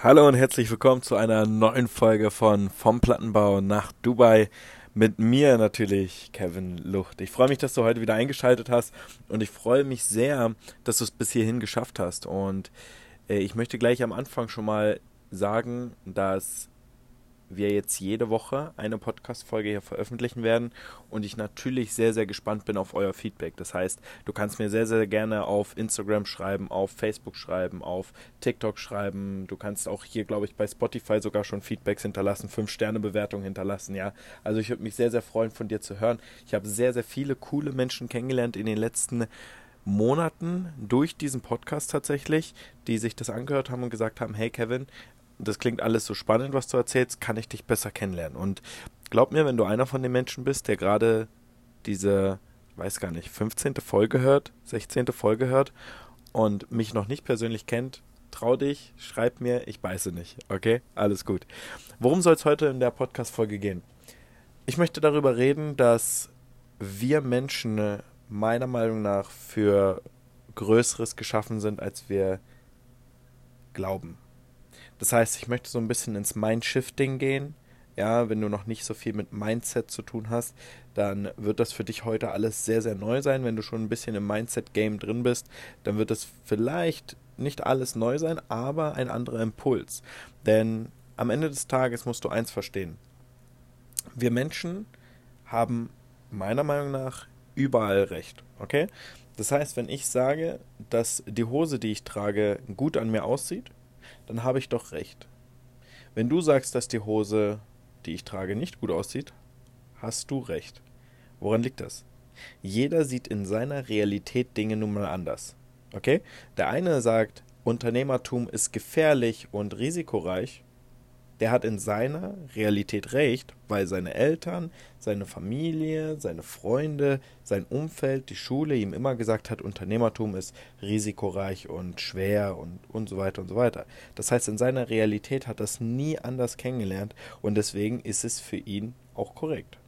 Hallo und herzlich willkommen zu einer neuen Folge von Vom Plattenbau nach Dubai. Mit mir natürlich, Kevin Lucht. Ich freue mich, dass du heute wieder eingeschaltet hast und ich freue mich sehr, dass du es bis hierhin geschafft hast. Und äh, ich möchte gleich am Anfang schon mal sagen, dass wir jetzt jede Woche eine Podcast-Folge hier veröffentlichen werden und ich natürlich sehr, sehr gespannt bin auf euer Feedback. Das heißt, du kannst mir sehr, sehr gerne auf Instagram schreiben, auf Facebook schreiben, auf TikTok schreiben. Du kannst auch hier, glaube ich, bei Spotify sogar schon Feedbacks hinterlassen, 5-Sterne-Bewertungen hinterlassen, ja. Also ich würde mich sehr, sehr freuen, von dir zu hören. Ich habe sehr, sehr viele coole Menschen kennengelernt in den letzten Monaten durch diesen Podcast tatsächlich, die sich das angehört haben und gesagt haben, hey Kevin, das klingt alles so spannend, was du erzählst, kann ich dich besser kennenlernen. Und glaub mir, wenn du einer von den Menschen bist, der gerade diese, weiß gar nicht, 15. Folge hört, 16. Folge hört und mich noch nicht persönlich kennt, trau dich, schreib mir, ich beiße nicht. Okay? Alles gut. Worum soll es heute in der Podcast-Folge gehen? Ich möchte darüber reden, dass wir Menschen meiner Meinung nach für Größeres geschaffen sind, als wir glauben. Das heißt, ich möchte so ein bisschen ins Mindshifting gehen. Ja, wenn du noch nicht so viel mit Mindset zu tun hast, dann wird das für dich heute alles sehr, sehr neu sein. Wenn du schon ein bisschen im Mindset-Game drin bist, dann wird es vielleicht nicht alles neu sein, aber ein anderer Impuls. Denn am Ende des Tages musst du eins verstehen. Wir Menschen haben meiner Meinung nach überall recht. Okay? Das heißt, wenn ich sage, dass die Hose, die ich trage, gut an mir aussieht, dann habe ich doch recht. Wenn du sagst, dass die Hose, die ich trage, nicht gut aussieht, hast du recht. Woran liegt das? Jeder sieht in seiner Realität Dinge nun mal anders. Okay? Der eine sagt, Unternehmertum ist gefährlich und risikoreich der hat in seiner Realität recht, weil seine Eltern, seine Familie, seine Freunde, sein Umfeld, die Schule ihm immer gesagt hat, Unternehmertum ist risikoreich und schwer und, und so weiter und so weiter. Das heißt, in seiner Realität hat er es nie anders kennengelernt und deswegen ist es für ihn auch korrekt.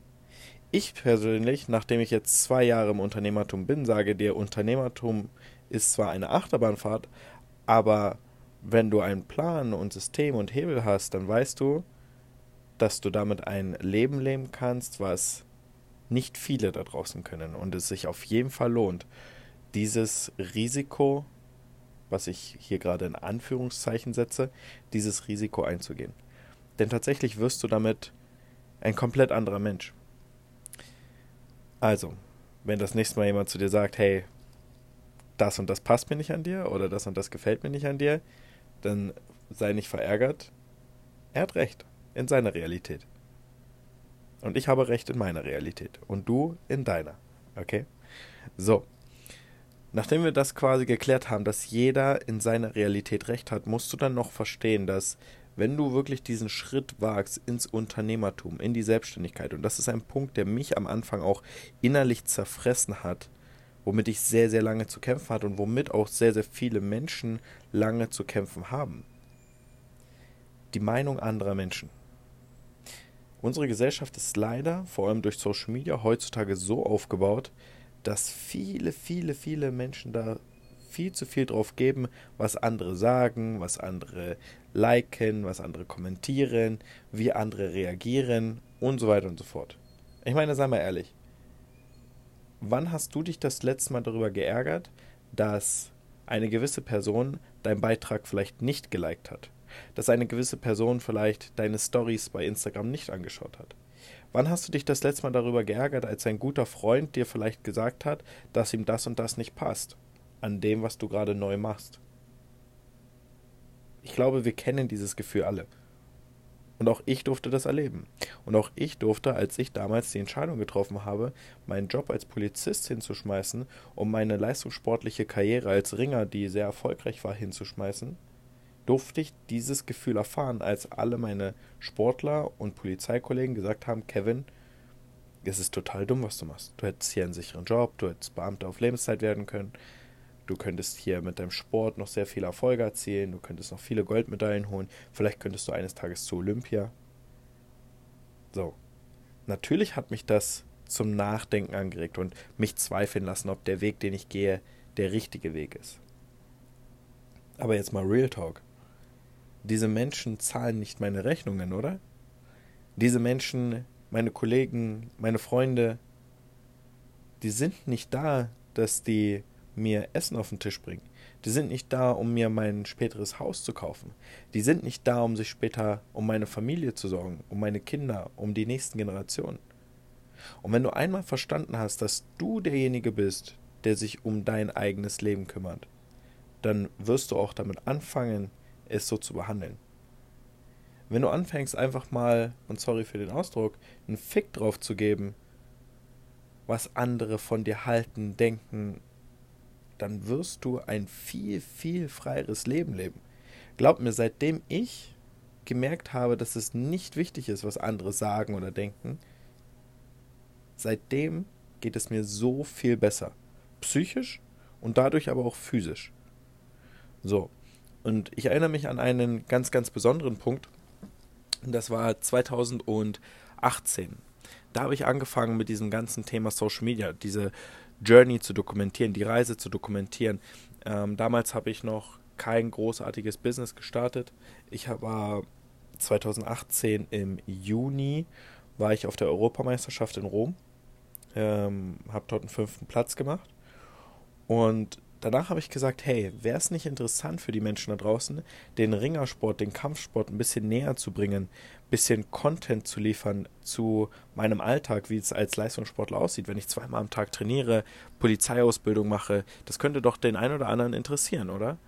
Ich persönlich, nachdem ich jetzt zwei Jahre im Unternehmertum bin, sage dir, Unternehmertum ist zwar eine Achterbahnfahrt, aber wenn du einen Plan und System und Hebel hast, dann weißt du, dass du damit ein Leben leben kannst, was nicht viele da draußen können und es sich auf jeden Fall lohnt, dieses Risiko, was ich hier gerade in Anführungszeichen setze, dieses Risiko einzugehen. Denn tatsächlich wirst du damit ein komplett anderer Mensch. Also, wenn das nächste Mal jemand zu dir sagt, hey, das und das passt mir nicht an dir oder das und das gefällt mir nicht an dir, dann sei nicht verärgert. Er hat recht in seiner Realität. Und ich habe recht in meiner Realität. Und du in deiner. Okay? So. Nachdem wir das quasi geklärt haben, dass jeder in seiner Realität recht hat, musst du dann noch verstehen, dass wenn du wirklich diesen Schritt wagst ins Unternehmertum, in die Selbstständigkeit, und das ist ein Punkt, der mich am Anfang auch innerlich zerfressen hat, womit ich sehr, sehr lange zu kämpfen hatte und womit auch sehr, sehr viele Menschen lange zu kämpfen haben. Die Meinung anderer Menschen. Unsere Gesellschaft ist leider, vor allem durch Social Media, heutzutage so aufgebaut, dass viele, viele, viele Menschen da viel zu viel drauf geben, was andere sagen, was andere liken, was andere kommentieren, wie andere reagieren und so weiter und so fort. Ich meine, sei mal ehrlich, wann hast du dich das letzte Mal darüber geärgert, dass eine gewisse Person deinen Beitrag vielleicht nicht geliked hat? Dass eine gewisse Person vielleicht deine Stories bei Instagram nicht angeschaut hat? Wann hast du dich das letzte Mal darüber geärgert, als ein guter Freund dir vielleicht gesagt hat, dass ihm das und das nicht passt? An dem, was du gerade neu machst? Ich glaube, wir kennen dieses Gefühl alle. Und auch ich durfte das erleben. Und auch ich durfte, als ich damals die Entscheidung getroffen habe, meinen Job als Polizist hinzuschmeißen, um meine leistungssportliche Karriere als Ringer, die sehr erfolgreich war, hinzuschmeißen, durfte ich dieses Gefühl erfahren, als alle meine Sportler und Polizeikollegen gesagt haben, Kevin, es ist total dumm, was du machst. Du hättest hier einen sicheren Job, du hättest Beamter auf Lebenszeit werden können, Du könntest hier mit deinem Sport noch sehr viele Erfolge erzielen. Du könntest noch viele Goldmedaillen holen. Vielleicht könntest du eines Tages zu Olympia. So. Natürlich hat mich das zum Nachdenken angeregt und mich zweifeln lassen, ob der Weg, den ich gehe, der richtige Weg ist. Aber jetzt mal Real Talk. diese Menschen zahlen nicht meine Rechnungen, oder? Diese Menschen, meine Kollegen, meine Freunde, die sind nicht da, dass die mir Essen auf den Tisch bringen. Die sind nicht da, um mir mein späteres Haus zu kaufen. Die sind nicht da, um sich später um meine Familie zu sorgen, um meine Kinder, um die nächsten Generationen. Und wenn du einmal verstanden hast, dass du derjenige bist, der sich um dein eigenes Leben kümmert, dann wirst du auch damit anfangen, es so zu behandeln. Wenn du anfängst, einfach mal, und sorry für den Ausdruck, einen Fick drauf zu geben, was andere von dir halten, denken, dann wirst du ein viel, viel freieres Leben leben. Glaub mir, seitdem ich gemerkt habe, dass es nicht wichtig ist, was andere sagen oder denken, seitdem geht es mir so viel besser. Psychisch und dadurch aber auch physisch. So. Und ich erinnere mich an einen ganz, ganz besonderen Punkt. Das war 2018. Da habe ich angefangen mit diesem ganzen Thema Social Media, diese Journey zu dokumentieren, die Reise zu dokumentieren. Ähm, damals habe ich noch kein großartiges Business gestartet. Ich war 2018 im Juni war ich auf der Europameisterschaft in Rom, ähm, habe dort einen fünften Platz gemacht und danach habe ich gesagt, hey, wäre es nicht interessant für die Menschen da draußen, den Ringersport, den Kampfsport ein bisschen näher zu bringen, bisschen Content zu liefern zu meinem Alltag, wie es als Leistungssportler aussieht, wenn ich zweimal am Tag trainiere, Polizeiausbildung mache, das könnte doch den einen oder anderen interessieren, oder?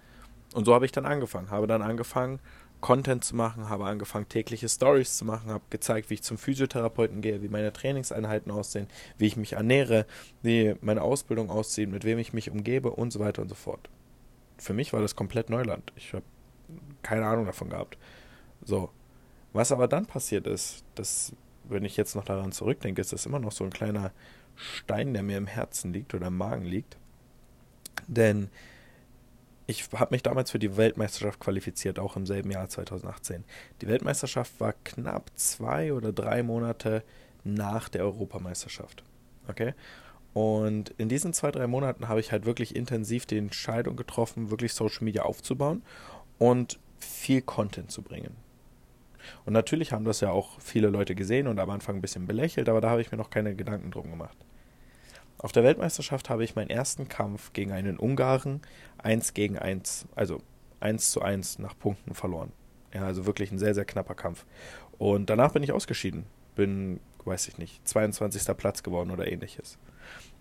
Und so habe ich dann angefangen, habe dann angefangen, Content zu machen, habe angefangen, tägliche Stories zu machen, habe gezeigt, wie ich zum Physiotherapeuten gehe, wie meine Trainingseinheiten aussehen, wie ich mich ernähre, wie meine Ausbildung aussieht, mit wem ich mich umgebe und so weiter und so fort. Für mich war das komplett Neuland. Ich habe keine Ahnung davon gehabt. So. Was aber dann passiert ist, das, wenn ich jetzt noch daran zurückdenke, ist das immer noch so ein kleiner Stein, der mir im Herzen liegt oder im Magen liegt. Denn ich habe mich damals für die Weltmeisterschaft qualifiziert, auch im selben Jahr 2018. Die Weltmeisterschaft war knapp zwei oder drei Monate nach der Europameisterschaft. Okay? Und in diesen zwei, drei Monaten habe ich halt wirklich intensiv die Entscheidung getroffen, wirklich Social Media aufzubauen und viel Content zu bringen. Und natürlich haben das ja auch viele Leute gesehen und am Anfang ein bisschen belächelt, aber da habe ich mir noch keine Gedanken drum gemacht. Auf der Weltmeisterschaft habe ich meinen ersten Kampf gegen einen Ungarn 1 gegen 1, also 1 zu 1 nach Punkten verloren. Ja, also wirklich ein sehr, sehr knapper Kampf. Und danach bin ich ausgeschieden. Bin, weiß ich nicht, 22. Platz geworden oder ähnliches.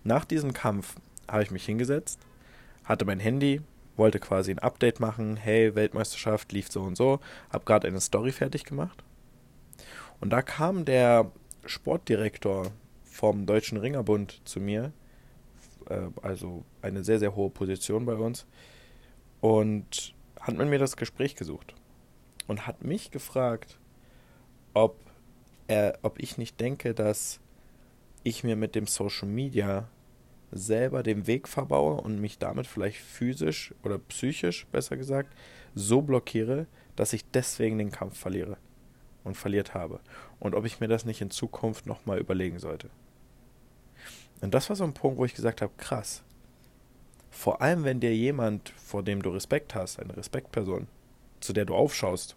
Nach diesem Kampf habe ich mich hingesetzt, hatte mein Handy, wollte quasi ein Update machen. Hey, Weltmeisterschaft lief so und so. Habe gerade eine Story fertig gemacht. Und da kam der Sportdirektor vom Deutschen Ringerbund zu mir, äh, also eine sehr, sehr hohe Position bei uns, und hat mit mir das Gespräch gesucht und hat mich gefragt, ob er, ob ich nicht denke, dass ich mir mit dem Social Media selber den Weg verbaue und mich damit vielleicht physisch oder psychisch, besser gesagt, so blockiere, dass ich deswegen den Kampf verliere und verliert habe. Und ob ich mir das nicht in Zukunft nochmal überlegen sollte. Und das war so ein Punkt, wo ich gesagt habe, krass. Vor allem, wenn dir jemand, vor dem du Respekt hast, eine Respektperson, zu der du aufschaust,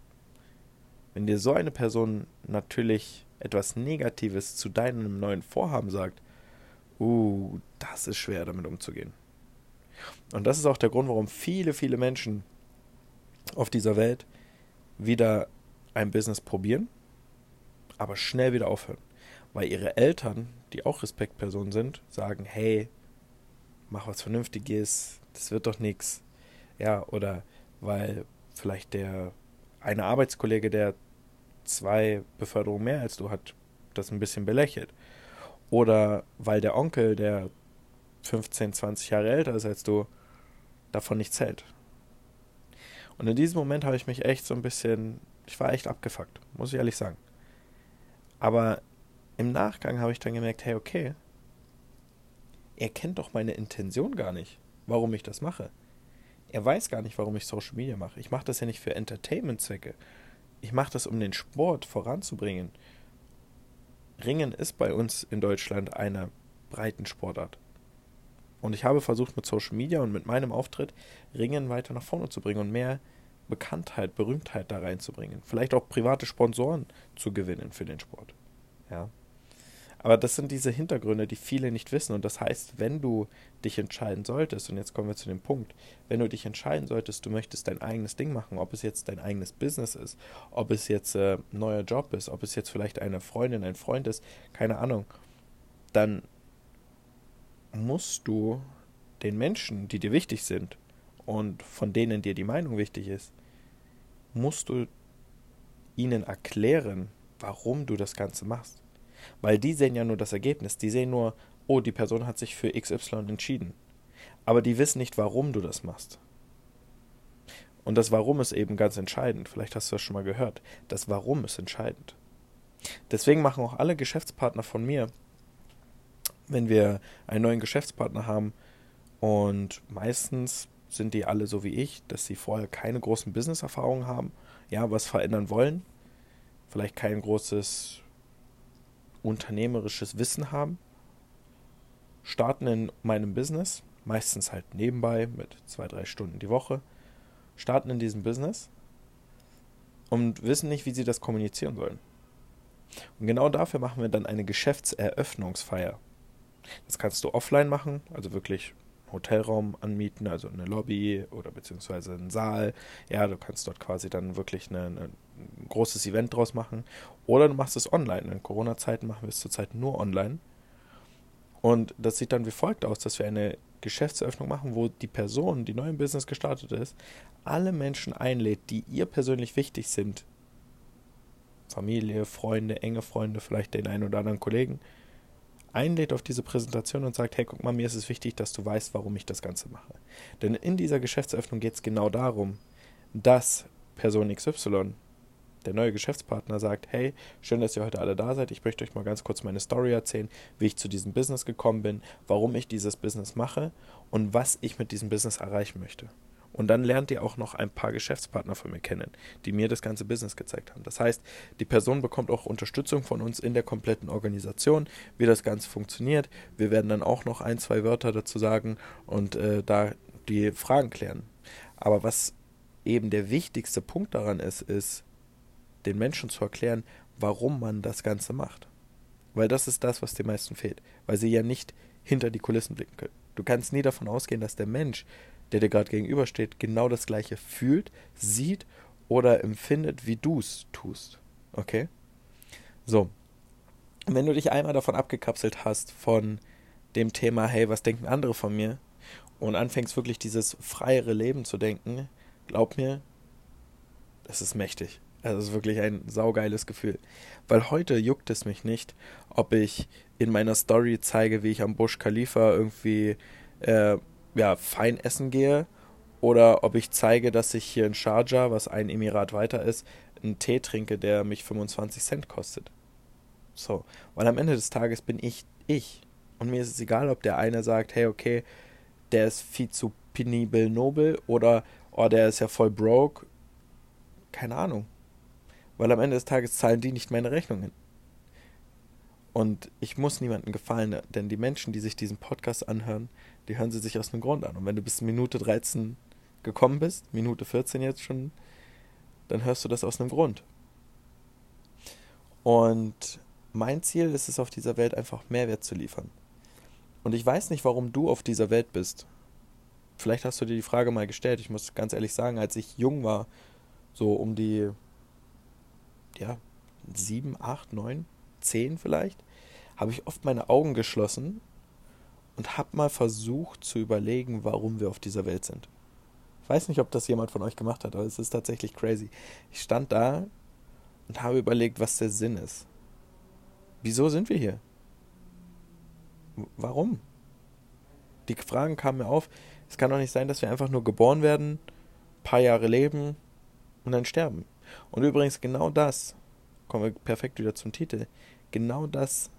wenn dir so eine Person natürlich etwas Negatives zu deinem neuen Vorhaben sagt, uh, das ist schwer damit umzugehen. Und das ist auch der Grund, warum viele, viele Menschen auf dieser Welt wieder ein Business probieren, aber schnell wieder aufhören weil ihre Eltern, die auch Respektpersonen sind, sagen, hey, mach was Vernünftiges, das wird doch nichts. Ja, oder weil vielleicht der eine Arbeitskollege, der zwei Beförderungen mehr als du hat, das ein bisschen belächelt. Oder weil der Onkel, der 15, 20 Jahre älter ist als du, davon nichts hält. Und in diesem Moment habe ich mich echt so ein bisschen, ich war echt abgefuckt, muss ich ehrlich sagen. Aber im Nachgang habe ich dann gemerkt, hey, okay, er kennt doch meine Intention gar nicht, warum ich das mache. Er weiß gar nicht, warum ich Social Media mache. Ich mache das ja nicht für Entertainment-Zwecke. Ich mache das, um den Sport voranzubringen. Ringen ist bei uns in Deutschland eine breiten Sportart. Und ich habe versucht, mit Social Media und mit meinem Auftritt Ringen weiter nach vorne zu bringen und mehr Bekanntheit, Berühmtheit da reinzubringen. Vielleicht auch private Sponsoren zu gewinnen für den Sport. Ja. Aber das sind diese Hintergründe, die viele nicht wissen. Und das heißt, wenn du dich entscheiden solltest, und jetzt kommen wir zu dem Punkt, wenn du dich entscheiden solltest, du möchtest dein eigenes Ding machen, ob es jetzt dein eigenes Business ist, ob es jetzt äh, ein neuer Job ist, ob es jetzt vielleicht eine Freundin, ein Freund ist, keine Ahnung, dann musst du den Menschen, die dir wichtig sind und von denen dir die Meinung wichtig ist, musst du ihnen erklären, warum du das Ganze machst. Weil die sehen ja nur das Ergebnis. Die sehen nur, oh, die Person hat sich für XY entschieden. Aber die wissen nicht, warum du das machst. Und das Warum ist eben ganz entscheidend. Vielleicht hast du das schon mal gehört. Das Warum ist entscheidend. Deswegen machen auch alle Geschäftspartner von mir, wenn wir einen neuen Geschäftspartner haben, und meistens sind die alle so wie ich, dass sie vorher keine großen Business-Erfahrungen haben, ja, was verändern wollen, vielleicht kein großes unternehmerisches Wissen haben, starten in meinem Business, meistens halt nebenbei mit zwei, drei Stunden die Woche, starten in diesem Business und wissen nicht, wie sie das kommunizieren sollen. Und genau dafür machen wir dann eine Geschäftseröffnungsfeier. Das kannst du offline machen, also wirklich Hotelraum anmieten, also eine Lobby oder beziehungsweise einen Saal. Ja, du kannst dort quasi dann wirklich eine, eine, ein großes Event draus machen. Oder du machst es online. In Corona-Zeiten machen wir es zurzeit nur online. Und das sieht dann wie folgt aus, dass wir eine Geschäftseröffnung machen, wo die Person, die neu im Business gestartet ist, alle Menschen einlädt, die ihr persönlich wichtig sind. Familie, Freunde, enge Freunde, vielleicht den einen oder anderen Kollegen einlädt auf diese Präsentation und sagt, hey, guck mal, mir ist es wichtig, dass du weißt, warum ich das Ganze mache. Denn in dieser Geschäftseröffnung geht es genau darum, dass Person XY, der neue Geschäftspartner, sagt, hey, schön, dass ihr heute alle da seid. Ich möchte euch mal ganz kurz meine Story erzählen, wie ich zu diesem Business gekommen bin, warum ich dieses Business mache und was ich mit diesem Business erreichen möchte. Und dann lernt ihr auch noch ein paar Geschäftspartner von mir kennen, die mir das ganze Business gezeigt haben. Das heißt, die Person bekommt auch Unterstützung von uns in der kompletten Organisation, wie das Ganze funktioniert. Wir werden dann auch noch ein, zwei Wörter dazu sagen und äh, da die Fragen klären. Aber was eben der wichtigste Punkt daran ist, ist, den Menschen zu erklären, warum man das Ganze macht. Weil das ist das, was den meisten fehlt. Weil sie ja nicht hinter die Kulissen blicken können. Du kannst nie davon ausgehen, dass der Mensch, der dir gerade gegenübersteht, genau das gleiche fühlt, sieht oder empfindet, wie du es tust. Okay? So. Wenn du dich einmal davon abgekapselt hast, von dem Thema, hey, was denken andere von mir, und anfängst wirklich dieses freiere Leben zu denken, glaub mir, das ist mächtig. Also es ist wirklich ein saugeiles Gefühl. Weil heute juckt es mich nicht, ob ich in meiner Story zeige, wie ich am Busch Khalifa irgendwie äh, ja, fein essen gehe oder ob ich zeige, dass ich hier in Sharjah, was ein Emirat weiter ist, einen Tee trinke, der mich 25 Cent kostet. So, weil am Ende des Tages bin ich ich. Und mir ist es egal, ob der eine sagt, hey, okay, der ist viel zu penibel nobel oder, oh, der ist ja voll broke. Keine Ahnung. Weil am Ende des Tages zahlen die nicht meine Rechnungen. Und ich muss niemandem gefallen, denn die Menschen, die sich diesen Podcast anhören, die hören sie sich aus einem Grund an. Und wenn du bis Minute 13 gekommen bist, Minute 14 jetzt schon, dann hörst du das aus einem Grund. Und mein Ziel ist es, auf dieser Welt einfach Mehrwert zu liefern. Und ich weiß nicht, warum du auf dieser Welt bist. Vielleicht hast du dir die Frage mal gestellt. Ich muss ganz ehrlich sagen, als ich jung war, so um die, ja, sieben, acht, neun, zehn vielleicht, habe ich oft meine Augen geschlossen und habe mal versucht zu überlegen, warum wir auf dieser Welt sind. Ich weiß nicht, ob das jemand von euch gemacht hat, aber es ist tatsächlich crazy. Ich stand da und habe überlegt, was der Sinn ist. Wieso sind wir hier? Warum? Die Fragen kamen mir auf. Es kann doch nicht sein, dass wir einfach nur geboren werden, paar Jahre leben und dann sterben. Und übrigens genau das, kommen wir perfekt wieder zum Titel, genau das,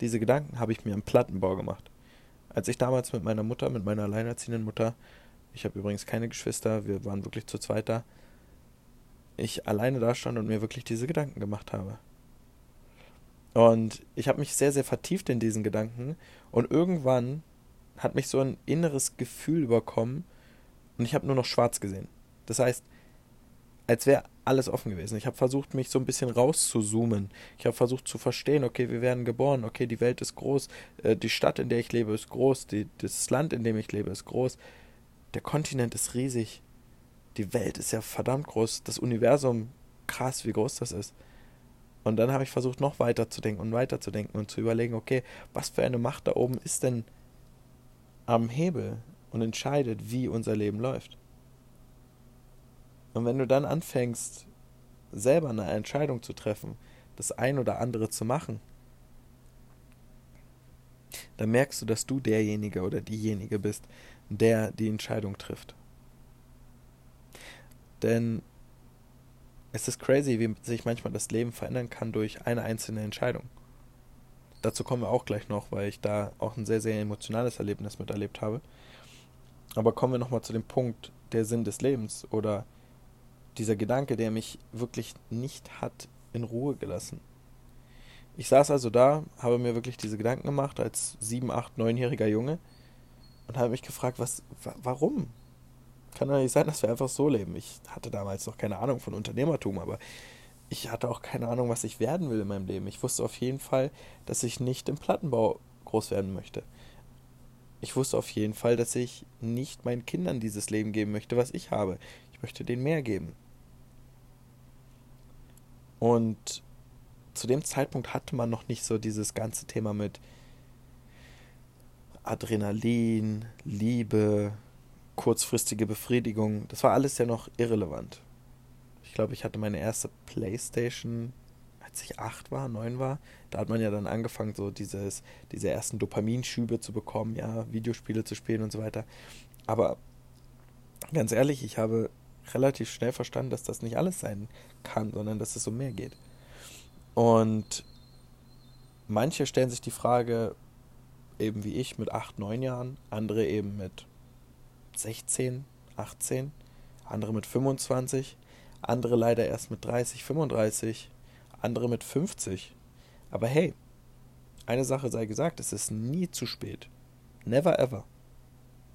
diese Gedanken habe ich mir im Plattenbau gemacht. Als ich damals mit meiner Mutter, mit meiner alleinerziehenden Mutter, ich habe übrigens keine Geschwister, wir waren wirklich zu zweit da, ich alleine da stand und mir wirklich diese Gedanken gemacht habe. Und ich habe mich sehr, sehr vertieft in diesen Gedanken und irgendwann hat mich so ein inneres Gefühl überkommen und ich habe nur noch schwarz gesehen. Das heißt, als wäre alles offen gewesen. Ich habe versucht, mich so ein bisschen rauszuzoomen. Ich habe versucht zu verstehen, okay, wir werden geboren, okay, die Welt ist groß, äh, die Stadt, in der ich lebe, ist groß, die, das Land, in dem ich lebe, ist groß, der Kontinent ist riesig, die Welt ist ja verdammt groß, das Universum, krass, wie groß das ist. Und dann habe ich versucht, noch weiter zu denken und weiter zu denken und zu überlegen, okay, was für eine Macht da oben ist denn am Hebel und entscheidet, wie unser Leben läuft. Und wenn du dann anfängst, selber eine Entscheidung zu treffen, das ein oder andere zu machen, dann merkst du, dass du derjenige oder diejenige bist, der die Entscheidung trifft. Denn es ist crazy, wie sich manchmal das Leben verändern kann durch eine einzelne Entscheidung. Dazu kommen wir auch gleich noch, weil ich da auch ein sehr, sehr emotionales Erlebnis miterlebt habe. Aber kommen wir nochmal zu dem Punkt, der Sinn des Lebens oder dieser Gedanke, der mich wirklich nicht hat in Ruhe gelassen. Ich saß also da, habe mir wirklich diese Gedanken gemacht als sieben, acht, neunjähriger Junge und habe mich gefragt, was, warum? Kann doch nicht sein, dass wir einfach so leben. Ich hatte damals noch keine Ahnung von Unternehmertum, aber ich hatte auch keine Ahnung, was ich werden will in meinem Leben. Ich wusste auf jeden Fall, dass ich nicht im Plattenbau groß werden möchte. Ich wusste auf jeden Fall, dass ich nicht meinen Kindern dieses Leben geben möchte, was ich habe. Ich möchte denen mehr geben. Und zu dem Zeitpunkt hatte man noch nicht so dieses ganze Thema mit Adrenalin, Liebe, kurzfristige Befriedigung. Das war alles ja noch irrelevant. Ich glaube, ich hatte meine erste Playstation, als ich acht war, neun war. Da hat man ja dann angefangen, so dieses, diese ersten Dopaminschübe zu bekommen, ja, Videospiele zu spielen und so weiter. Aber ganz ehrlich, ich habe relativ schnell verstanden, dass das nicht alles sein kann, sondern dass es um mehr geht. Und manche stellen sich die Frage, eben wie ich mit 8, 9 Jahren, andere eben mit 16, 18, andere mit 25, andere leider erst mit 30, 35, andere mit 50. Aber hey, eine Sache sei gesagt, es ist nie zu spät. Never ever.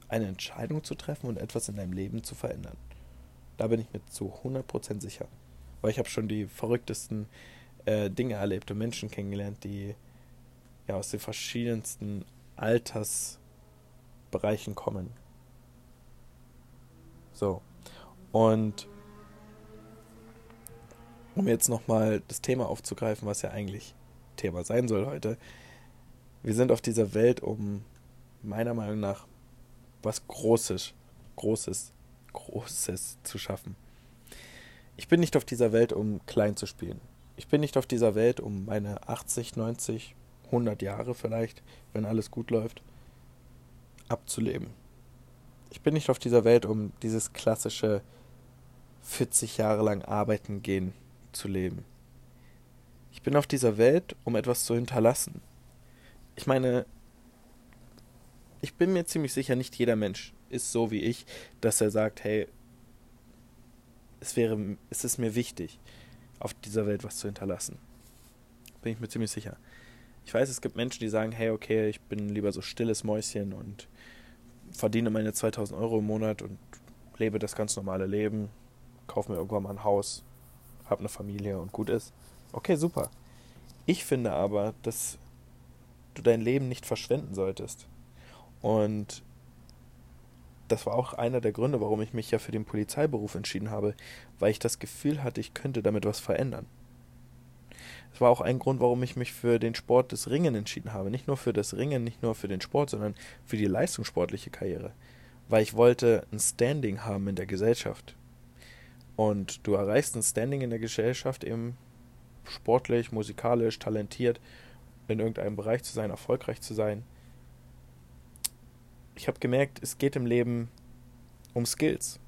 Eine Entscheidung zu treffen und etwas in deinem Leben zu verändern. Da bin ich mir zu 100% sicher. Weil ich habe schon die verrücktesten äh, Dinge erlebt und Menschen kennengelernt, die ja aus den verschiedensten Altersbereichen kommen. So. Und um jetzt nochmal das Thema aufzugreifen, was ja eigentlich Thema sein soll heute. Wir sind auf dieser Welt, um meiner Meinung nach was Großes, Großes Großes zu schaffen. Ich bin nicht auf dieser Welt, um klein zu spielen. Ich bin nicht auf dieser Welt, um meine 80, 90, 100 Jahre vielleicht, wenn alles gut läuft, abzuleben. Ich bin nicht auf dieser Welt, um dieses klassische 40 Jahre lang arbeiten gehen zu leben. Ich bin auf dieser Welt, um etwas zu hinterlassen. Ich meine, ich bin mir ziemlich sicher, nicht jeder Mensch ist so wie ich, dass er sagt, hey, es wäre, es ist mir wichtig, auf dieser Welt was zu hinterlassen. Bin ich mir ziemlich sicher. Ich weiß, es gibt Menschen, die sagen, hey, okay, ich bin lieber so stilles Mäuschen und verdiene meine 2000 Euro im Monat und lebe das ganz normale Leben, kaufe mir irgendwann mal ein Haus, habe eine Familie und gut ist. Okay, super. Ich finde aber, dass du dein Leben nicht verschwenden solltest. Und das war auch einer der Gründe, warum ich mich ja für den Polizeiberuf entschieden habe, weil ich das Gefühl hatte, ich könnte damit was verändern. Es war auch ein Grund, warum ich mich für den Sport des Ringen entschieden habe. Nicht nur für das Ringen, nicht nur für den Sport, sondern für die leistungssportliche Karriere. Weil ich wollte ein Standing haben in der Gesellschaft. Und du erreichst ein Standing in der Gesellschaft eben sportlich, musikalisch, talentiert, in irgendeinem Bereich zu sein, erfolgreich zu sein, ich habe gemerkt, es geht im Leben um Skills.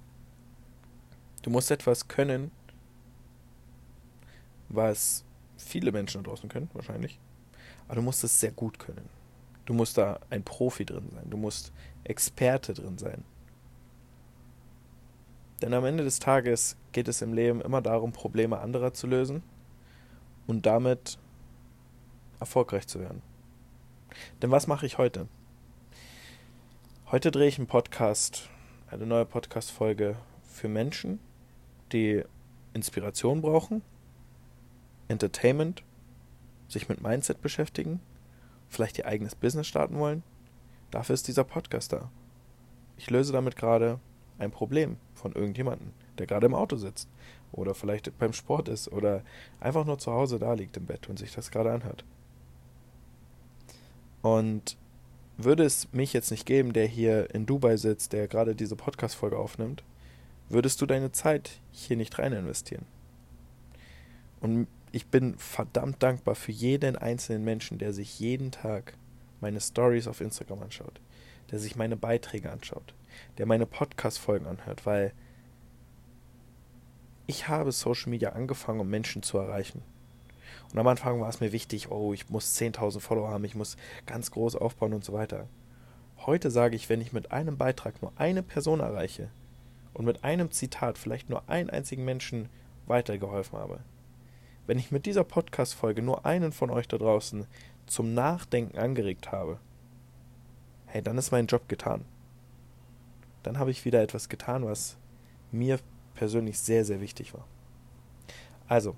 Du musst etwas können, was viele Menschen da draußen können, wahrscheinlich. Aber du musst es sehr gut können. Du musst da ein Profi drin sein. Du musst Experte drin sein. Denn am Ende des Tages geht es im Leben immer darum, Probleme anderer zu lösen und damit erfolgreich zu werden. Denn was mache ich heute? Heute drehe ich einen Podcast, eine neue Podcast-Folge für Menschen, die Inspiration brauchen, Entertainment, sich mit Mindset beschäftigen, vielleicht ihr eigenes Business starten wollen, dafür ist dieser Podcast da. Ich löse damit gerade ein Problem von irgendjemandem, der gerade im Auto sitzt oder vielleicht beim Sport ist oder einfach nur zu Hause da liegt im Bett und sich das gerade anhört. Und würde es mich jetzt nicht geben, der hier in Dubai sitzt, der gerade diese Podcast-Folge aufnimmt, würdest du deine Zeit hier nicht rein investieren. Und ich bin verdammt dankbar für jeden einzelnen Menschen, der sich jeden Tag meine Stories auf Instagram anschaut, der sich meine Beiträge anschaut, der meine Podcast-Folgen anhört, weil ich habe Social Media angefangen, um Menschen zu erreichen. Und am Anfang war es mir wichtig, oh, ich muss 10.000 Follower haben, ich muss ganz groß aufbauen und so weiter. Heute sage ich, wenn ich mit einem Beitrag nur eine Person erreiche und mit einem Zitat vielleicht nur einen einzigen Menschen weitergeholfen habe, wenn ich mit dieser Podcast-Folge nur einen von euch da draußen zum Nachdenken angeregt habe, hey, dann ist mein Job getan. Dann habe ich wieder etwas getan, was mir persönlich sehr, sehr wichtig war. Also,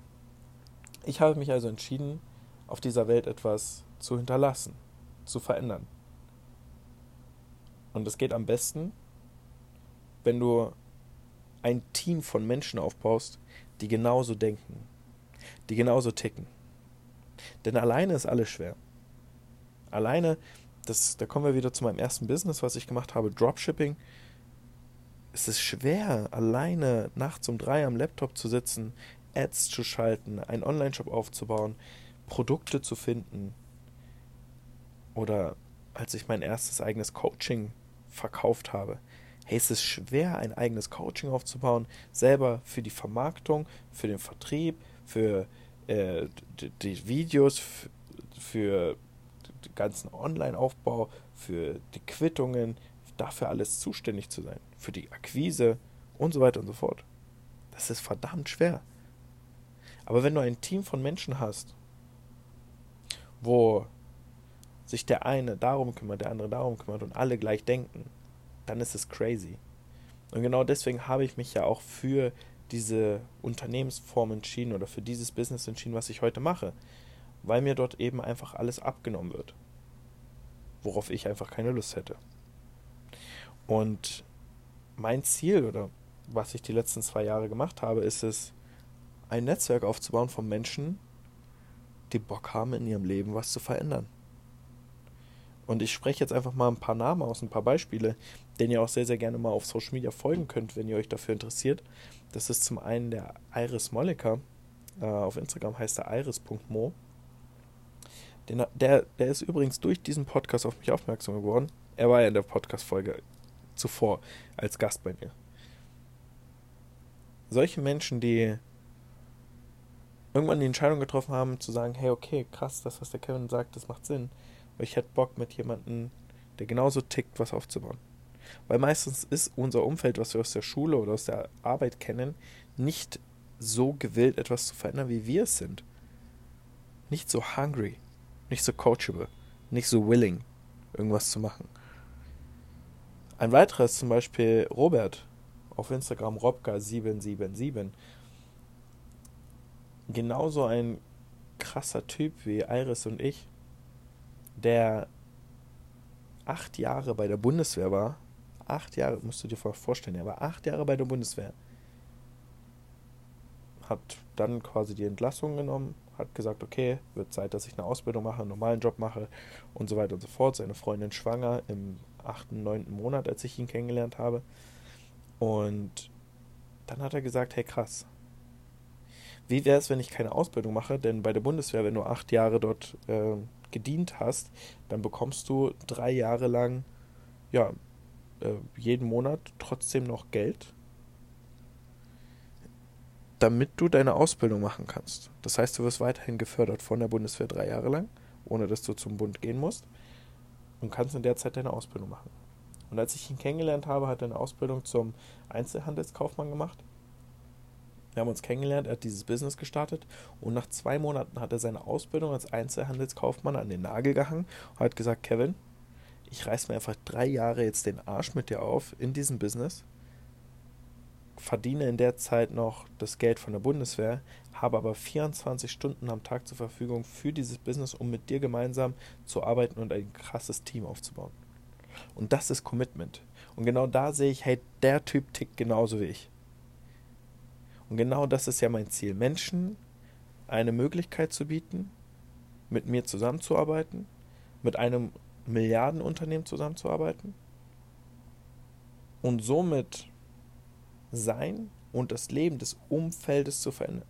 ich habe mich also entschieden, auf dieser Welt etwas zu hinterlassen, zu verändern. Und es geht am besten, wenn du ein Team von Menschen aufbaust, die genauso denken, die genauso ticken. Denn alleine ist alles schwer. Alleine, das, da kommen wir wieder zu meinem ersten Business, was ich gemacht habe, Dropshipping. Es ist schwer, alleine nachts um drei am Laptop zu sitzen, Ads zu schalten, einen Online-Shop aufzubauen, Produkte zu finden. Oder als ich mein erstes eigenes Coaching verkauft habe. Hey, es ist schwer, ein eigenes Coaching aufzubauen, selber für die Vermarktung, für den Vertrieb, für äh, die, Videos, für den ganzen Online-Aufbau, für die Quittungen, dafür alles zuständig zu sein, für die Akquise und so weiter und so fort. Das ist verdammt schwer. Aber wenn du ein Team von Menschen hast, wo sich der eine darum kümmert, der andere darum kümmert und alle gleich denken, dann ist es crazy. Und genau deswegen habe ich mich ja auch für diese Unternehmensform entschieden oder für dieses Business entschieden, was ich heute mache, weil mir dort eben einfach alles abgenommen wird, worauf ich einfach keine Lust hätte. Und mein Ziel oder was ich die letzten zwei Jahre gemacht habe, ist es, ein Netzwerk aufzubauen von Menschen, die Bock haben, in ihrem Leben was zu verändern. Und ich spreche jetzt einfach mal ein paar Namen aus, ein paar Beispiele, denen ihr auch sehr, sehr gerne mal auf Social Media folgen könnt, wenn ihr euch dafür interessiert. Das ist zum einen der Iris Molliker. Äh, auf Instagram heißt er iris.mo. Der, der ist übrigens durch diesen Podcast auf mich aufmerksam geworden. Er war ja in der Podcast-Folge zuvor als Gast bei mir. Solche Menschen, die irgendwann die Entscheidung getroffen haben, zu sagen, hey, okay, krass, das, was der Kevin sagt, das macht Sinn. Weil ich hätte Bock mit jemandem, der genauso tickt, was aufzubauen. Weil meistens ist unser Umfeld, was wir aus der Schule oder aus der Arbeit kennen, nicht so gewillt, etwas zu verändern, wie wir es sind. Nicht so hungry, nicht so coachable, nicht so willing, irgendwas zu machen. Ein weiterer ist zum Beispiel Robert auf Instagram Robka777 genauso ein krasser Typ wie Iris und ich, der acht Jahre bei der Bundeswehr war. Acht Jahre, musst du dir vorstellen, er war acht Jahre bei der Bundeswehr. Hat dann quasi die Entlassung genommen, hat gesagt, okay, wird Zeit, dass ich eine Ausbildung mache, einen normalen Job mache und so weiter und so fort. Seine Freundin schwanger im achten, neunten Monat, als ich ihn kennengelernt habe. Und dann hat er gesagt, hey krass, wie wäre es, wenn ich keine Ausbildung mache? Denn bei der Bundeswehr, wenn du acht Jahre dort äh, gedient hast, dann bekommst du drei Jahre lang, ja, äh, jeden Monat trotzdem noch Geld, damit du deine Ausbildung machen kannst. Das heißt, du wirst weiterhin gefördert von der Bundeswehr drei Jahre lang, ohne dass du zum Bund gehen musst und kannst in der Zeit deine Ausbildung machen. Und als ich ihn kennengelernt habe, hat er eine Ausbildung zum Einzelhandelskaufmann gemacht wir haben uns kennengelernt, er hat dieses Business gestartet und nach zwei Monaten hat er seine Ausbildung als Einzelhandelskaufmann an den Nagel gehangen und hat gesagt, Kevin, ich reiß mir einfach drei Jahre jetzt den Arsch mit dir auf in diesem Business. verdiene in der Zeit noch das Geld von der Bundeswehr, habe aber 24 Stunden am Tag zur Verfügung für dieses Business, um mit dir gemeinsam zu arbeiten und ein krasses Team aufzubauen. Und das ist Commitment. Und genau da sehe ich, hey, der Typ tickt genauso wie ich. Und genau das ist ja mein Ziel. Menschen eine Möglichkeit zu bieten, mit mir zusammenzuarbeiten, mit einem Milliardenunternehmen zusammenzuarbeiten und somit sein und das Leben des Umfeldes zu verändern.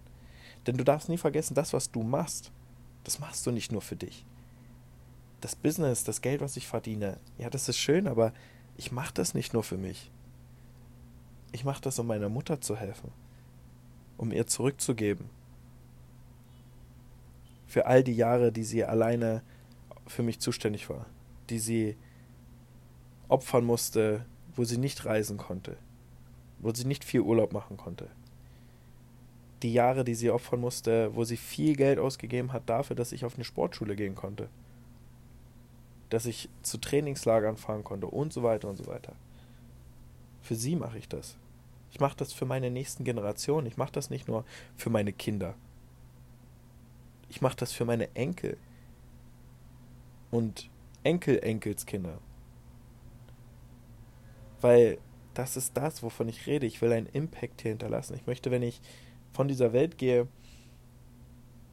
Denn du darfst nie vergessen, das, was du machst, das machst du nicht nur für dich. Das Business, das Geld, was ich verdiene, ja, das ist schön, aber ich mache das nicht nur für mich. Ich mache das, um meiner Mutter zu helfen, um ihr zurückzugeben. Für all die Jahre, die sie alleine für mich zuständig war, die sie opfern musste, wo sie nicht reisen konnte, wo sie nicht viel Urlaub machen konnte. Die Jahre, die sie opfern musste, wo sie viel Geld ausgegeben hat dafür, dass ich auf eine Sportschule gehen konnte. Dass ich zu Trainingslagern fahren konnte und so weiter und so weiter. Für sie mache ich das. Ich mache das für meine nächsten Generationen. Ich mache das nicht nur für meine Kinder. Ich mache das für meine Enkel und Enkel-Enkelskinder. Weil das ist das, wovon ich rede. Ich will einen Impact hier hinterlassen. Ich möchte, wenn ich von dieser Welt gehe,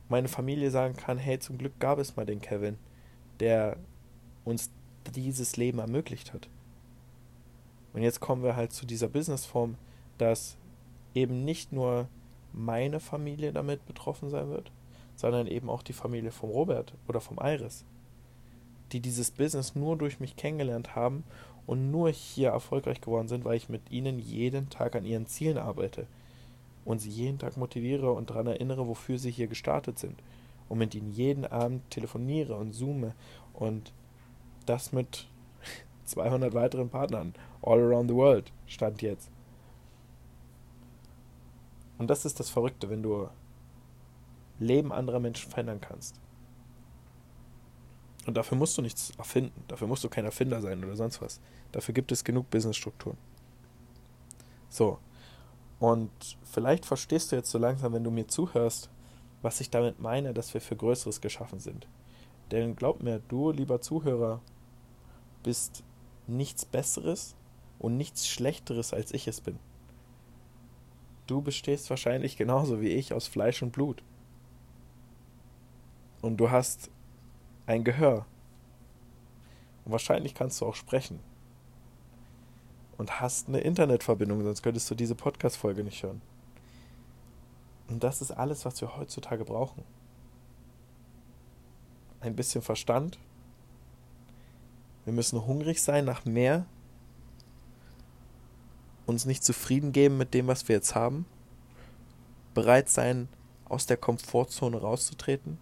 meine Familie sagen kann, hey, zum Glück gab es mal den Kevin, der uns dieses Leben ermöglicht hat. Und jetzt kommen wir halt zu dieser Businessform, dass eben nicht nur meine Familie damit betroffen sein wird, sondern eben auch die Familie vom Robert oder vom Iris, die dieses Business nur durch mich kennengelernt haben und nur hier erfolgreich geworden sind, weil ich mit ihnen jeden Tag an ihren Zielen arbeite und sie jeden Tag motiviere und daran erinnere, wofür sie hier gestartet sind und mit ihnen jeden Abend telefoniere und zoome und das mit 200 weiteren Partnern all around the world stand jetzt. Und das ist das Verrückte, wenn du Leben anderer Menschen verändern kannst. Und dafür musst du nichts erfinden. Dafür musst du kein Erfinder sein oder sonst was. Dafür gibt es genug Businessstrukturen. So. Und vielleicht verstehst du jetzt so langsam, wenn du mir zuhörst, was ich damit meine, dass wir für Größeres geschaffen sind. Denn glaub mir, du, lieber Zuhörer, bist nichts Besseres und nichts Schlechteres, als ich es bin. Du bestehst wahrscheinlich genauso wie ich aus Fleisch und Blut. Und du hast ein Gehör. Und wahrscheinlich kannst du auch sprechen. Und hast eine Internetverbindung, sonst könntest du diese Podcast-Folge nicht hören. Und das ist alles, was wir heutzutage brauchen. Ein bisschen Verstand. Wir müssen hungrig sein nach mehr. Uns nicht zufrieden geben mit dem, was wir jetzt haben. Bereit sein, aus der Komfortzone rauszutreten.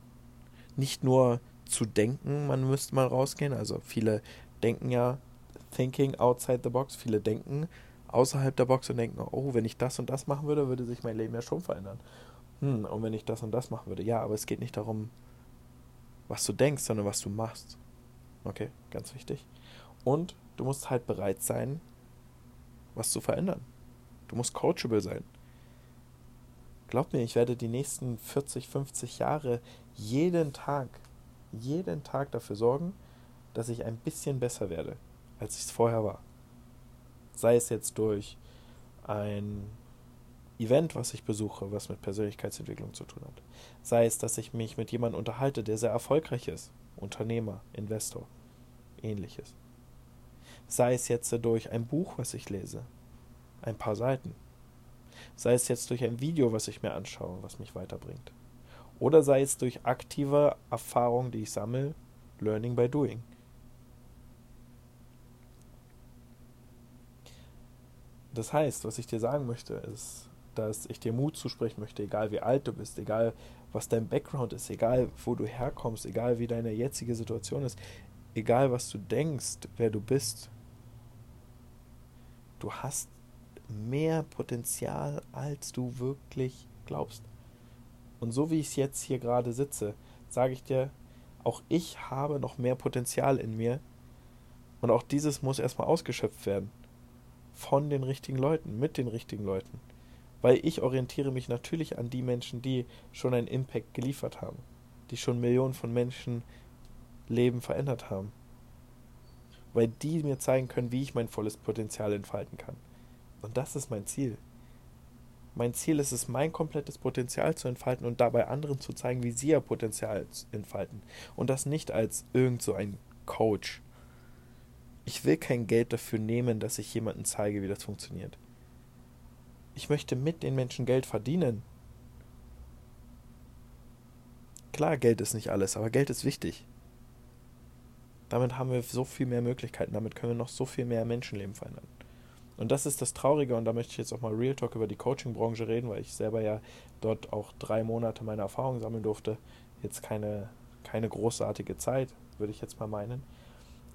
Nicht nur zu denken, man müsste mal rausgehen. Also viele denken ja, thinking outside the box, viele denken außerhalb der Box und denken, oh, wenn ich das und das machen würde, würde sich mein Leben ja schon verändern. Hm, und wenn ich das und das machen würde, ja, aber es geht nicht darum, was du denkst, sondern was du machst. Okay, ganz wichtig. Und du musst halt bereit sein, was zu verändern. Du musst coachable sein. Glaub mir, ich werde die nächsten 40, 50 Jahre jeden Tag jeden Tag dafür sorgen, dass ich ein bisschen besser werde, als ich es vorher war. Sei es jetzt durch ein Event, was ich besuche, was mit Persönlichkeitsentwicklung zu tun hat. Sei es, dass ich mich mit jemandem unterhalte, der sehr erfolgreich ist, Unternehmer, Investor, ähnliches. Sei es jetzt durch ein Buch, was ich lese, ein paar Seiten. Sei es jetzt durch ein Video, was ich mir anschaue, was mich weiterbringt. Oder sei es durch aktive Erfahrung, die ich sammle, Learning by Doing. Das heißt, was ich dir sagen möchte, ist, dass ich dir Mut zusprechen möchte, egal wie alt du bist, egal was dein Background ist, egal wo du herkommst, egal wie deine jetzige Situation ist, egal was du denkst, wer du bist. Du hast mehr Potenzial, als du wirklich glaubst. Und so wie ich jetzt hier gerade sitze, sage ich dir, auch ich habe noch mehr Potenzial in mir. Und auch dieses muss erstmal ausgeschöpft werden. von den richtigen Leuten, mit den richtigen Leuten. Weil ich orientiere mich natürlich an die Menschen, die schon einen Impact geliefert haben, die schon Millionen von Menschen Leben verändert haben. Weil die mir zeigen können, wie ich mein volles Potenzial entfalten kann. Und das ist mein Ziel. Mein Ziel ist es, mein komplettes Potenzial zu entfalten und dabei anderen zu zeigen, wie sie ihr Potenzial entfalten. Und das nicht als irgend so ein Coach. Ich will kein Geld dafür nehmen, dass ich jemandem zeige, wie das funktioniert. Ich möchte mit den Menschen Geld verdienen. Klar, Geld ist nicht alles, aber Geld ist wichtig. Damit haben wir so viel mehr Möglichkeiten, damit können wir noch so viel mehr Menschenleben verändern. Und das ist das Traurige, und da möchte ich jetzt auch mal Real Talk über die Coaching-Branche reden, weil ich selber ja dort auch drei Monate meine Erfahrungen sammeln durfte. Jetzt keine, keine großartige Zeit, würde ich jetzt mal meinen.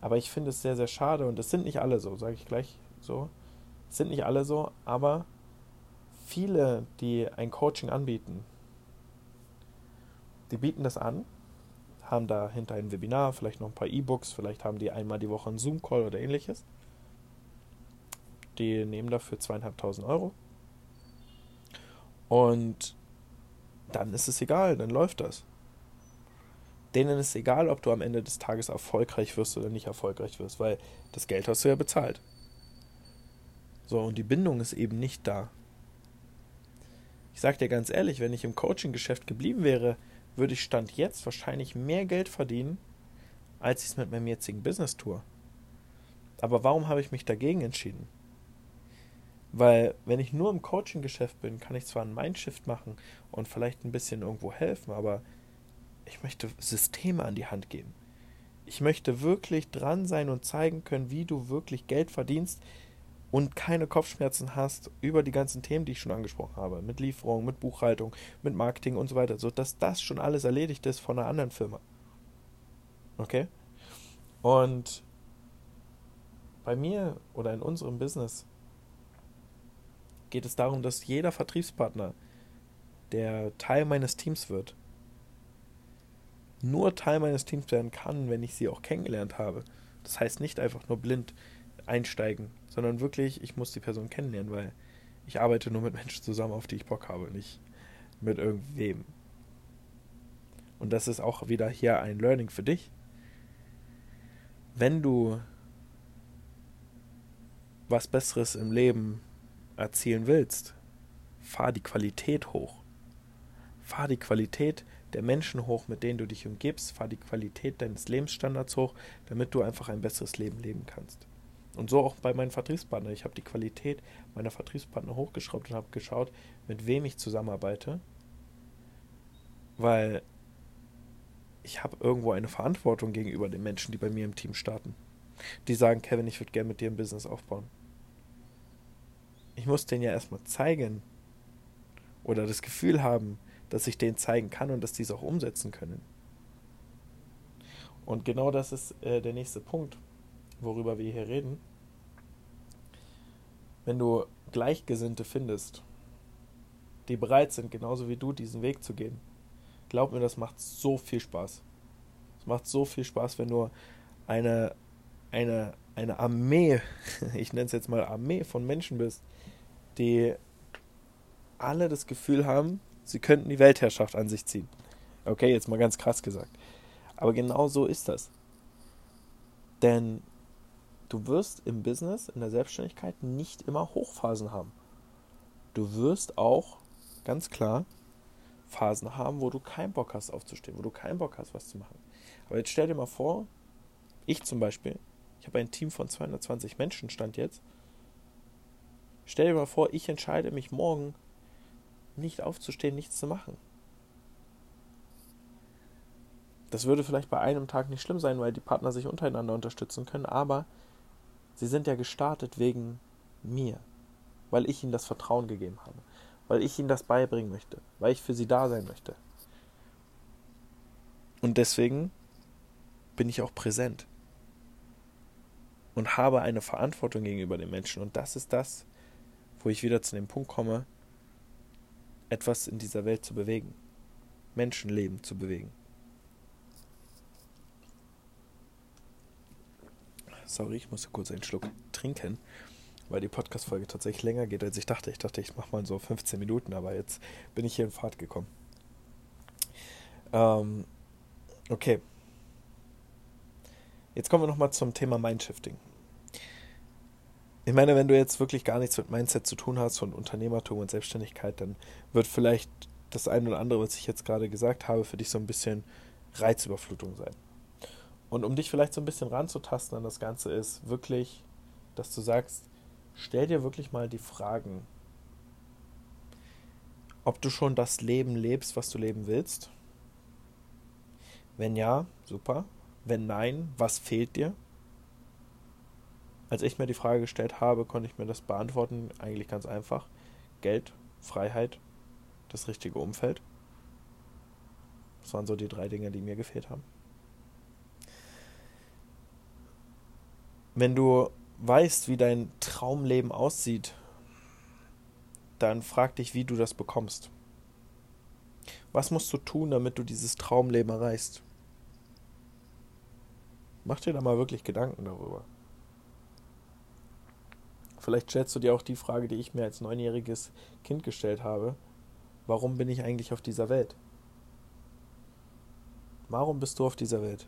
Aber ich finde es sehr, sehr schade, und es sind nicht alle so, sage ich gleich so. Es sind nicht alle so, aber viele, die ein Coaching anbieten, die bieten das an, haben dahinter ein Webinar, vielleicht noch ein paar E-Books, vielleicht haben die einmal die Woche einen Zoom-Call oder ähnliches die nehmen dafür zweieinhalbtausend Euro. Und dann ist es egal, dann läuft das. Denen ist egal, ob du am Ende des Tages erfolgreich wirst oder nicht erfolgreich wirst, weil das Geld hast du ja bezahlt. So, und die Bindung ist eben nicht da. Ich sag dir ganz ehrlich, wenn ich im Coaching-Geschäft geblieben wäre, würde ich Stand jetzt wahrscheinlich mehr Geld verdienen, als ich es mit meinem jetzigen Business tue. Aber warum habe ich mich dagegen entschieden? Weil wenn ich nur im Coaching-Geschäft bin, kann ich zwar ein Mindshift machen und vielleicht ein bisschen irgendwo helfen, aber ich möchte Systeme an die Hand geben. Ich möchte wirklich dran sein und zeigen können, wie du wirklich Geld verdienst und keine Kopfschmerzen hast über die ganzen Themen, die ich schon angesprochen habe, mit Lieferung, mit Buchhaltung, mit Marketing und so weiter, so dass das schon alles erledigt ist von einer anderen Firma. Okay? Und bei mir oder in unserem Business geht es darum, dass jeder Vertriebspartner, der Teil meines Teams wird, nur Teil meines Teams werden kann, wenn ich sie auch kennengelernt habe. Das heißt nicht einfach nur blind einsteigen, sondern wirklich, ich muss die Person kennenlernen, weil ich arbeite nur mit Menschen zusammen, auf die ich Bock habe, nicht mit irgendwem. Und das ist auch wieder hier ein Learning für dich. Wenn du was Besseres im Leben erzielen willst, fahr die Qualität hoch. Fahr die Qualität der Menschen hoch, mit denen du dich umgibst, fahr die Qualität deines Lebensstandards hoch, damit du einfach ein besseres Leben leben kannst. Und so auch bei meinen Vertriebspartnern. Ich habe die Qualität meiner Vertriebspartner hochgeschraubt und habe geschaut, mit wem ich zusammenarbeite, weil ich habe irgendwo eine Verantwortung gegenüber den Menschen, die bei mir im Team starten. Die sagen, Kevin, ich würde gerne mit dir ein Business aufbauen ich muss denen ja erstmal zeigen oder das Gefühl haben, dass ich denen zeigen kann und dass die es auch umsetzen können. Und genau das ist äh, der nächste Punkt, worüber wir hier reden. Wenn du Gleichgesinnte findest, die bereit sind, genauso wie du, diesen Weg zu gehen, glaub mir, das macht so viel Spaß. Es macht so viel Spaß, wenn du eine, eine, eine Armee, ich nenne es jetzt mal Armee von Menschen bist, die alle das Gefühl haben, sie könnten die Weltherrschaft an sich ziehen. Okay, jetzt mal ganz krass gesagt. Aber genau so ist das. Denn du wirst im Business, in der Selbstständigkeit nicht immer Hochphasen haben. Du wirst auch, ganz klar, Phasen haben, wo du keinen Bock hast aufzustehen, wo du keinen Bock hast, was zu machen. Aber jetzt stell dir mal vor, ich zum Beispiel, ich habe ein Team von 220 Menschen, stand jetzt, Stell dir mal vor, ich entscheide mich morgen, nicht aufzustehen, nichts zu machen. Das würde vielleicht bei einem Tag nicht schlimm sein, weil die Partner sich untereinander unterstützen können, aber sie sind ja gestartet wegen mir, weil ich ihnen das Vertrauen gegeben habe, weil ich ihnen das beibringen möchte, weil ich für sie da sein möchte. Und deswegen bin ich auch präsent und habe eine Verantwortung gegenüber den Menschen. Und das ist das, wo ich wieder zu dem Punkt komme, etwas in dieser Welt zu bewegen, Menschenleben zu bewegen. Sorry, ich musste kurz einen Schluck trinken. weil die Podcast-Folge tatsächlich länger geht, als ich dachte. Ich dachte, ich mache mal so 15 Minuten, aber jetzt bin ich hier in Fahrt gekommen. Ähm, okay. Jetzt kommen wir nochmal zum Thema Mindshifting. Ich meine, wenn du jetzt wirklich gar nichts mit Mindset zu tun hast und Unternehmertum und Selbstständigkeit, dann wird vielleicht das eine oder andere, was ich jetzt gerade gesagt habe, für dich so ein bisschen Reizüberflutung sein. Und um dich vielleicht so ein bisschen ranzutasten an das Ganze ist wirklich, dass du sagst, stell dir wirklich mal die Fragen, ob du schon das Leben lebst, was du leben willst. Wenn ja, super. Wenn nein, was fehlt dir? Als ich mir die Frage gestellt habe, konnte ich mir das beantworten, eigentlich ganz einfach. Geld, Freiheit, das richtige Umfeld. Das waren so die drei Dinge, die mir gefehlt haben. Wenn du weißt, wie dein Traumleben aussieht, dann frag dich, wie du das bekommst. Was musst du tun, damit du dieses Traumleben erreichst? Mach dir da mal wirklich Gedanken darüber. Vielleicht stellst du dir auch die Frage, die ich mir als neunjähriges Kind gestellt habe. Warum bin ich eigentlich auf dieser Welt? Warum bist du auf dieser Welt?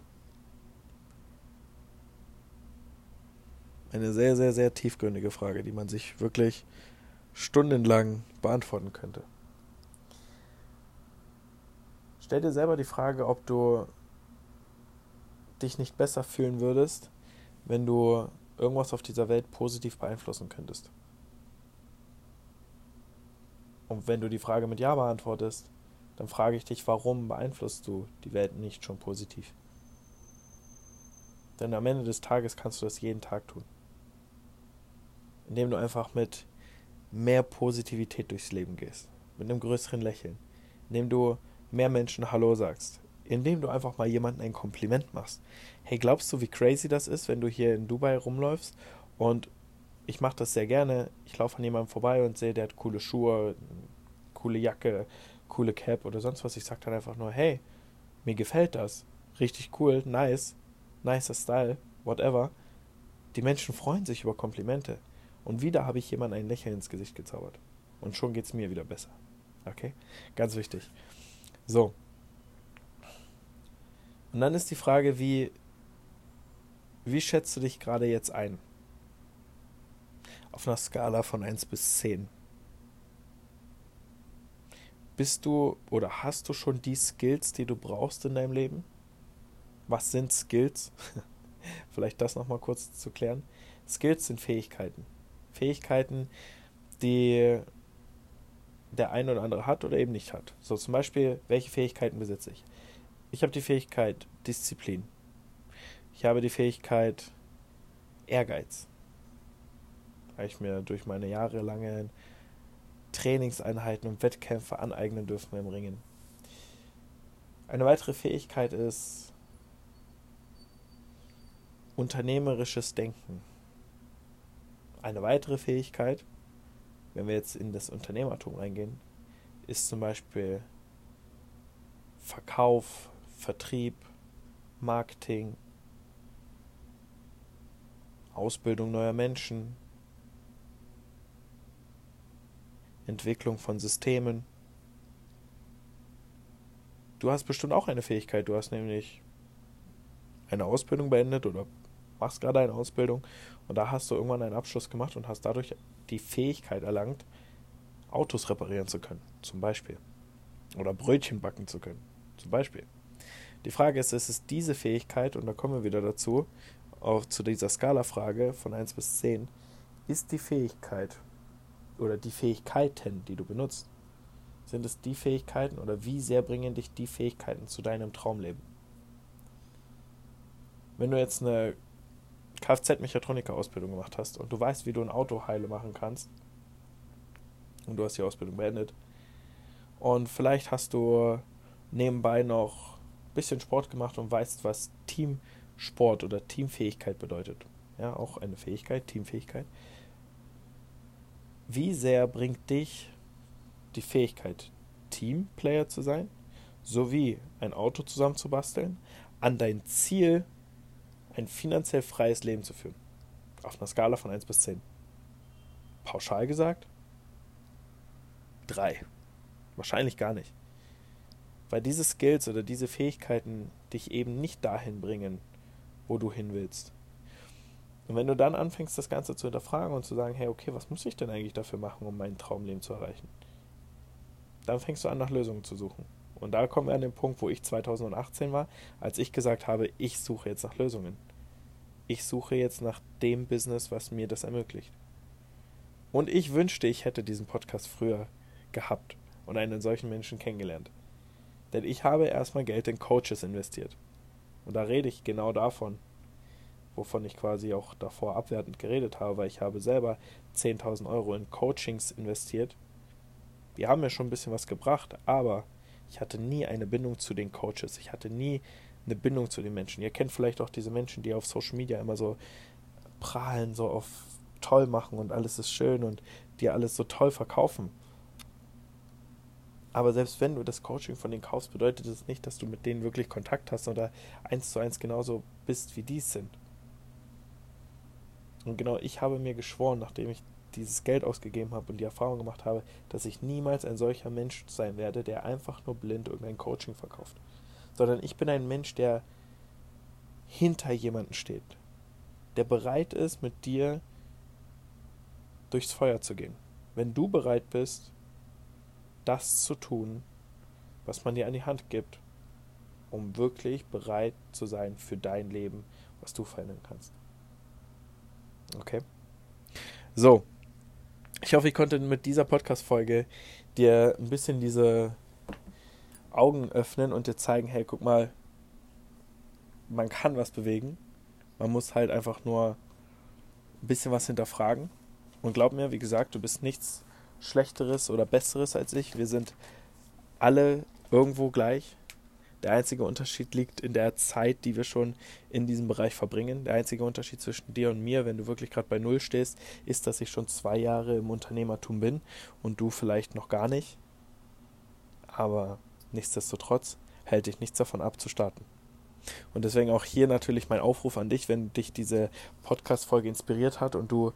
Eine sehr, sehr, sehr tiefgründige Frage, die man sich wirklich stundenlang beantworten könnte. Stell dir selber die Frage, ob du dich nicht besser fühlen würdest, wenn du irgendwas auf dieser Welt positiv beeinflussen könntest. Und wenn du die Frage mit Ja beantwortest, dann frage ich dich, warum beeinflusst du die Welt nicht schon positiv? Denn am Ende des Tages kannst du das jeden Tag tun. Indem du einfach mit mehr Positivität durchs Leben gehst. Mit einem größeren Lächeln. Indem du mehr Menschen Hallo sagst indem du einfach mal jemandem ein Kompliment machst. Hey, glaubst du, wie crazy das ist, wenn du hier in Dubai rumläufst und ich mache das sehr gerne. Ich laufe an jemandem vorbei und sehe, der hat coole Schuhe, coole Jacke, coole Cap oder sonst was. Ich sage dann einfach nur, hey, mir gefällt das. Richtig cool, nice, nicer Style, whatever. Die Menschen freuen sich über Komplimente. Und wieder habe ich jemandem ein Lächeln ins Gesicht gezaubert. Und schon geht es mir wieder besser. Okay? Ganz wichtig. So, und dann ist die Frage, wie, wie schätzt du dich gerade jetzt ein? Auf einer Skala von 1 bis 10. Bist du oder hast du schon die Skills, die du brauchst in deinem Leben? Was sind Skills? Vielleicht das nochmal kurz zu klären. Skills sind Fähigkeiten. Fähigkeiten, die der eine oder andere hat oder eben nicht hat. So zum Beispiel, welche Fähigkeiten besitze ich? Ich habe die Fähigkeit Disziplin. Ich habe die Fähigkeit Ehrgeiz. Weil ich mir durch meine jahrelangen Trainingseinheiten und Wettkämpfe aneignen dürfen im Ringen. Eine weitere Fähigkeit ist unternehmerisches Denken. Eine weitere Fähigkeit, wenn wir jetzt in das Unternehmertum reingehen, ist zum Beispiel Verkauf, Vertrieb, Marketing, Ausbildung neuer Menschen, Entwicklung von Systemen. Du hast bestimmt auch eine Fähigkeit. Du hast nämlich eine Ausbildung beendet oder machst gerade eine Ausbildung und da hast du irgendwann einen Abschluss gemacht und hast dadurch die Fähigkeit erlangt, Autos reparieren zu können, zum Beispiel. Oder Brötchen backen zu können, zum Beispiel. Die Frage ist, ist es diese Fähigkeit, und da kommen wir wieder dazu, auch zu dieser Skala-Frage von 1 bis 10, ist die Fähigkeit oder die Fähigkeiten, die du benutzt, sind es die Fähigkeiten oder wie sehr bringen dich die Fähigkeiten zu deinem Traumleben? Wenn du jetzt eine Kfz-Mechatroniker-Ausbildung gemacht hast und du weißt, wie du ein Auto heile machen kannst, und du hast die Ausbildung beendet, und vielleicht hast du nebenbei noch bisschen Sport gemacht und weißt, was Teamsport oder Teamfähigkeit bedeutet. Ja, auch eine Fähigkeit, Teamfähigkeit. Wie sehr bringt dich die Fähigkeit, Teamplayer zu sein, sowie ein Auto zusammenzubasteln, an dein Ziel, ein finanziell freies Leben zu führen? Auf einer Skala von 1 bis 10. Pauschal gesagt? Drei. Wahrscheinlich gar nicht. Weil diese Skills oder diese Fähigkeiten dich eben nicht dahin bringen, wo du hin willst. Und wenn du dann anfängst, das Ganze zu hinterfragen und zu sagen, hey, okay, was muss ich denn eigentlich dafür machen, um mein Traumleben zu erreichen? Dann fängst du an, nach Lösungen zu suchen. Und da kommen wir an den Punkt, wo ich 2018 war, als ich gesagt habe, ich suche jetzt nach Lösungen. Ich suche jetzt nach dem Business, was mir das ermöglicht. Und ich wünschte, ich hätte diesen Podcast früher gehabt und einen solchen Menschen kennengelernt. Denn ich habe erstmal Geld in Coaches investiert. Und da rede ich genau davon, wovon ich quasi auch davor abwertend geredet habe, weil ich habe selber 10.000 Euro in Coachings investiert. Die haben mir schon ein bisschen was gebracht, aber ich hatte nie eine Bindung zu den Coaches. Ich hatte nie eine Bindung zu den Menschen. Ihr kennt vielleicht auch diese Menschen, die auf Social Media immer so prahlen, so auf toll machen und alles ist schön und die alles so toll verkaufen. Aber selbst wenn du das Coaching von denen kaufst, bedeutet das nicht, dass du mit denen wirklich Kontakt hast oder eins zu eins genauso bist, wie die sind. Und genau ich habe mir geschworen, nachdem ich dieses Geld ausgegeben habe und die Erfahrung gemacht habe, dass ich niemals ein solcher Mensch sein werde, der einfach nur blind irgendein Coaching verkauft. Sondern ich bin ein Mensch, der hinter jemanden steht. Der bereit ist, mit dir durchs Feuer zu gehen. Wenn du bereit bist, das zu tun, was man dir an die Hand gibt, um wirklich bereit zu sein für dein Leben, was du verändern kannst. Okay? So. Ich hoffe, ich konnte mit dieser Podcast-Folge dir ein bisschen diese Augen öffnen und dir zeigen, hey, guck mal, man kann was bewegen. Man muss halt einfach nur ein bisschen was hinterfragen. Und glaub mir, wie gesagt, du bist nichts Schlechteres oder Besseres als ich. Wir sind alle irgendwo gleich. Der einzige Unterschied liegt in der Zeit, die wir schon in diesem Bereich verbringen. Der einzige Unterschied zwischen dir und mir, wenn du wirklich gerade bei Null stehst, ist, dass ich schon zwei Jahre im Unternehmertum bin und du vielleicht noch gar nicht. Aber nichtsdestotrotz hält dich nichts davon ab zu starten. Und deswegen auch hier natürlich mein Aufruf an dich, wenn dich diese Podcast-Folge inspiriert hat und du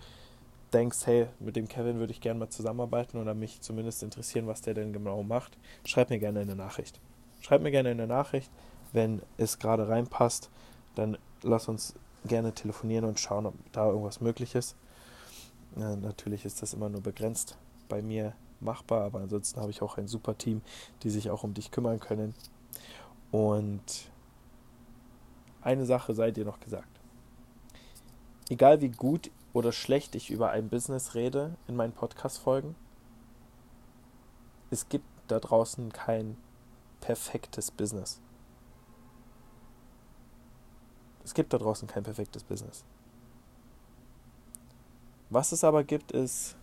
denkst, hey, mit dem Kevin würde ich gerne mal zusammenarbeiten oder mich zumindest interessieren, was der denn genau macht, schreib mir gerne eine Nachricht. Schreib mir gerne eine Nachricht, wenn es gerade reinpasst, dann lass uns gerne telefonieren und schauen, ob da irgendwas möglich ist. Äh, natürlich ist das immer nur begrenzt bei mir machbar, aber ansonsten habe ich auch ein super Team, die sich auch um dich kümmern können. Und eine Sache sei dir noch gesagt. Egal wie gut oder schlecht ich über ein Business rede in meinen Podcast-Folgen. Es gibt da draußen kein perfektes Business. Es gibt da draußen kein perfektes Business. Was es aber gibt, ist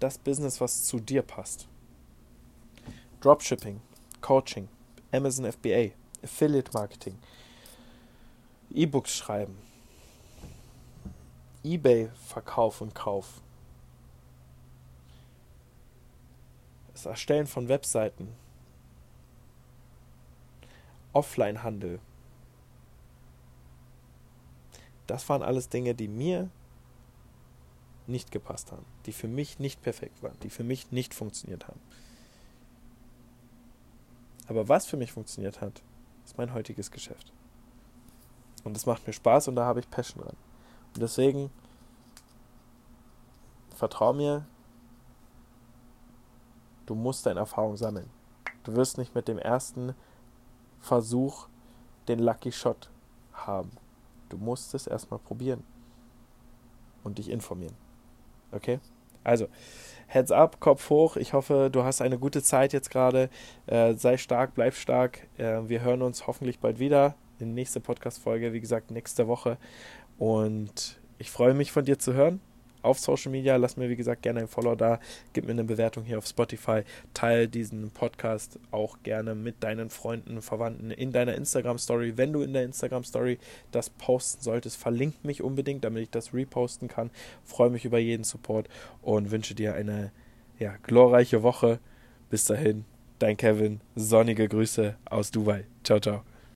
das Business, was zu dir passt. Dropshipping, Coaching, Amazon FBA, Affiliate Marketing, E-Books schreiben, eBay-Verkauf und Kauf. Das Erstellen von Webseiten. Offline-Handel. Das waren alles Dinge, die mir nicht gepasst haben, die für mich nicht perfekt waren, die für mich nicht funktioniert haben. Aber was für mich funktioniert hat, ist mein heutiges Geschäft. Und es macht mir Spaß und da habe ich Passion dran. Und deswegen vertrau mir, du musst deine Erfahrung sammeln. Du wirst nicht mit dem ersten Versuch den Lucky Shot haben. Du musst es erstmal probieren und dich informieren. Okay? Also, Heads up, Kopf hoch. Ich hoffe, du hast eine gute Zeit jetzt gerade. Äh, sei stark, bleib stark. Äh, wir hören uns hoffentlich bald wieder in der nächsten Podcast-Folge. Wie gesagt, nächste Woche. Und ich freue mich von dir zu hören auf Social Media. Lass mir, wie gesagt, gerne ein Follow da. Gib mir eine Bewertung hier auf Spotify. Teil diesen Podcast auch gerne mit deinen Freunden, Verwandten in deiner Instagram-Story. Wenn du in der Instagram-Story das posten solltest, verlink mich unbedingt, damit ich das reposten kann. Freue mich über jeden Support und wünsche dir eine ja, glorreiche Woche. Bis dahin, dein Kevin. Sonnige Grüße aus Dubai. Ciao, ciao.